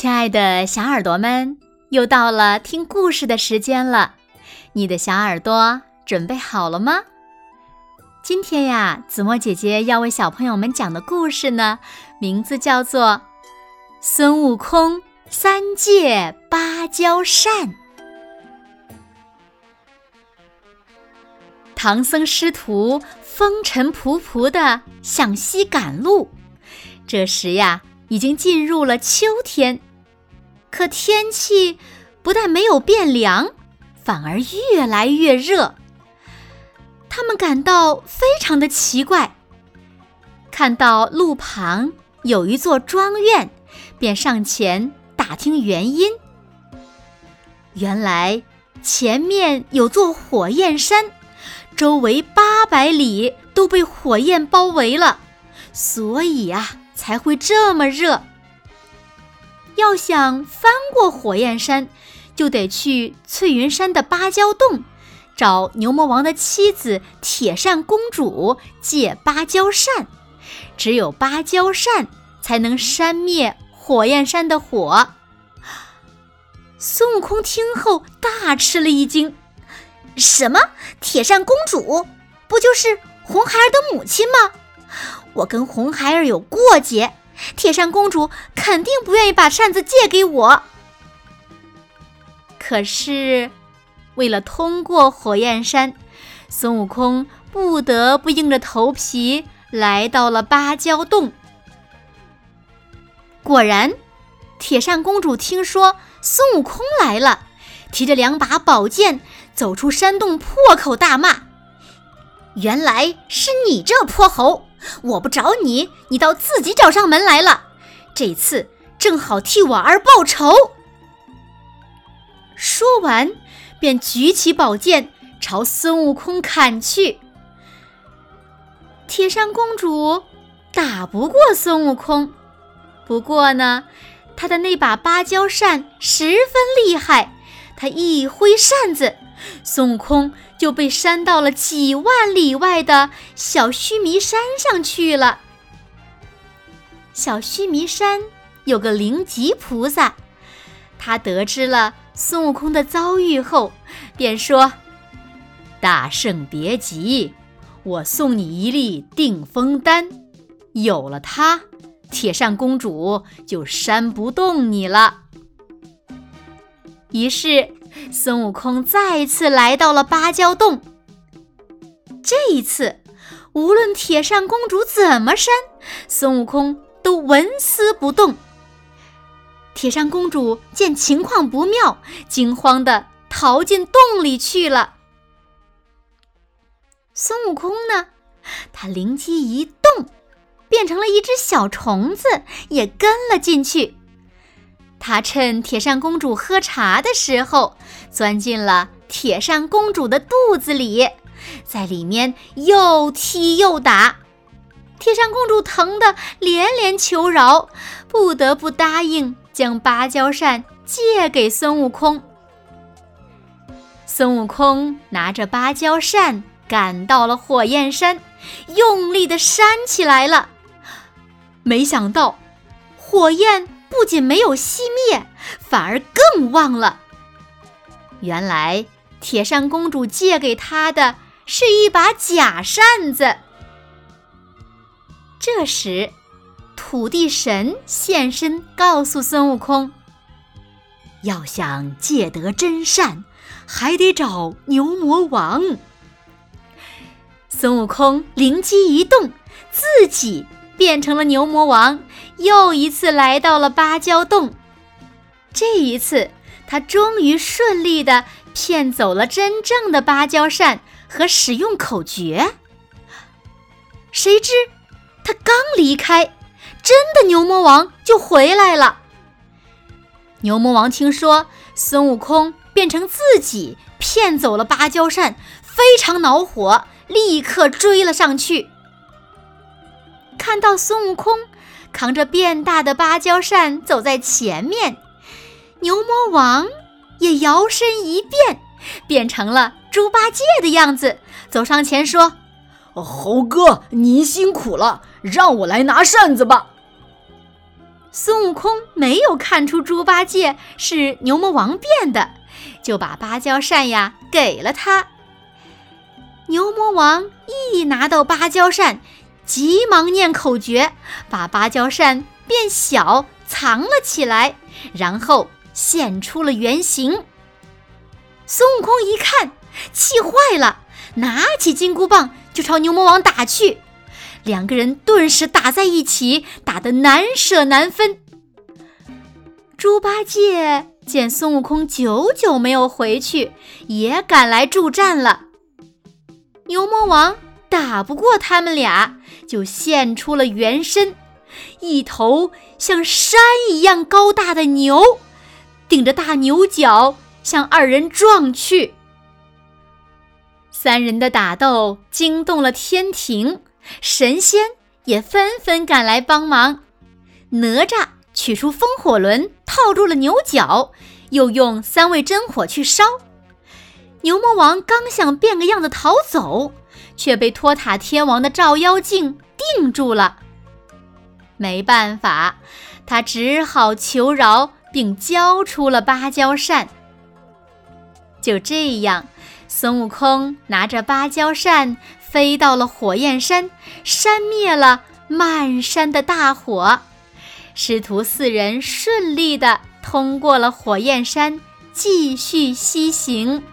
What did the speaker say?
亲爱的小耳朵们，又到了听故事的时间了。你的小耳朵准备好了吗？今天呀，子墨姐姐要为小朋友们讲的故事呢，名字叫做《孙悟空三借芭蕉扇》。唐僧师徒风尘仆仆地向西赶路，这时呀，已经进入了秋天。可天气不但没有变凉，反而越来越热。他们感到非常的奇怪。看到路旁有一座庄院，便上前打听原因。原来前面有座火焰山，周围八百里都被火焰包围了，所以啊才会这么热。要想翻过火焰山，就得去翠云山的芭蕉洞，找牛魔王的妻子铁扇公主借芭蕉扇。只有芭蕉扇才能扇灭火焰山的火。孙悟空听后大吃了一惊：“什么？铁扇公主不就是红孩儿的母亲吗？我跟红孩儿有过节。”铁扇公主肯定不愿意把扇子借给我。可是，为了通过火焰山，孙悟空不得不硬着头皮来到了芭蕉洞。果然，铁扇公主听说孙悟空来了，提着两把宝剑走出山洞，破口大骂：“原来是你这泼猴！”我不找你，你倒自己找上门来了。这次正好替我儿报仇。说完，便举起宝剑朝孙悟空砍去。铁扇公主打不过孙悟空，不过呢，她的那把芭蕉扇十分厉害，她一挥扇子。孙悟空就被扇到了几万里外的小须弥山上去了。小须弥山有个灵吉菩萨，他得知了孙悟空的遭遇后，便说：“大圣别急，我送你一粒定风丹，有了它，铁扇公主就扇不动你了。”于是。孙悟空再次来到了芭蕉洞。这一次，无论铁扇公主怎么扇，孙悟空都纹丝不动。铁扇公主见情况不妙，惊慌地逃进洞里去了。孙悟空呢，他灵机一动，变成了一只小虫子，也跟了进去。他趁铁扇公主喝茶的时候，钻进了铁扇公主的肚子里，在里面又踢又打。铁扇公主疼得连连求饶，不得不答应将芭蕉扇借给孙悟空。孙悟空拿着芭蕉扇赶到了火焰山，用力地扇起来了。没想到，火焰。不仅没有熄灭，反而更旺了。原来铁扇公主借给他的是一把假扇子。这时，土地神现身，告诉孙悟空：“要想借得真扇，还得找牛魔王。”孙悟空灵机一动，自己。变成了牛魔王，又一次来到了芭蕉洞。这一次，他终于顺利的骗走了真正的芭蕉扇和使用口诀。谁知，他刚离开，真的牛魔王就回来了。牛魔王听说孙悟空变成自己骗走了芭蕉扇，非常恼火，立刻追了上去。看到孙悟空扛着变大的芭蕉扇走在前面，牛魔王也摇身一变，变成了猪八戒的样子，走上前说：“猴哥，您辛苦了，让我来拿扇子吧。”孙悟空没有看出猪八戒是牛魔王变的，就把芭蕉扇呀给了他。牛魔王一拿到芭蕉扇，急忙念口诀，把芭蕉扇变小藏了起来，然后现出了原形。孙悟空一看，气坏了，拿起金箍棒就朝牛魔王打去。两个人顿时打在一起，打得难舍难分。猪八戒见孙悟空久久没有回去，也赶来助战了。牛魔王打不过他们俩，就现出了原身，一头像山一样高大的牛，顶着大牛角向二人撞去。三人的打斗惊动了天庭。神仙也纷纷赶来帮忙。哪吒取出风火轮，套住了牛角，又用三味真火去烧。牛魔王刚想变个样子逃走，却被托塔天王的照妖镜定住了。没办法，他只好求饶，并交出了芭蕉扇。就这样，孙悟空拿着芭蕉扇。飞到了火焰山，扇灭了满山的大火。师徒四人顺利地通过了火焰山，继续西行。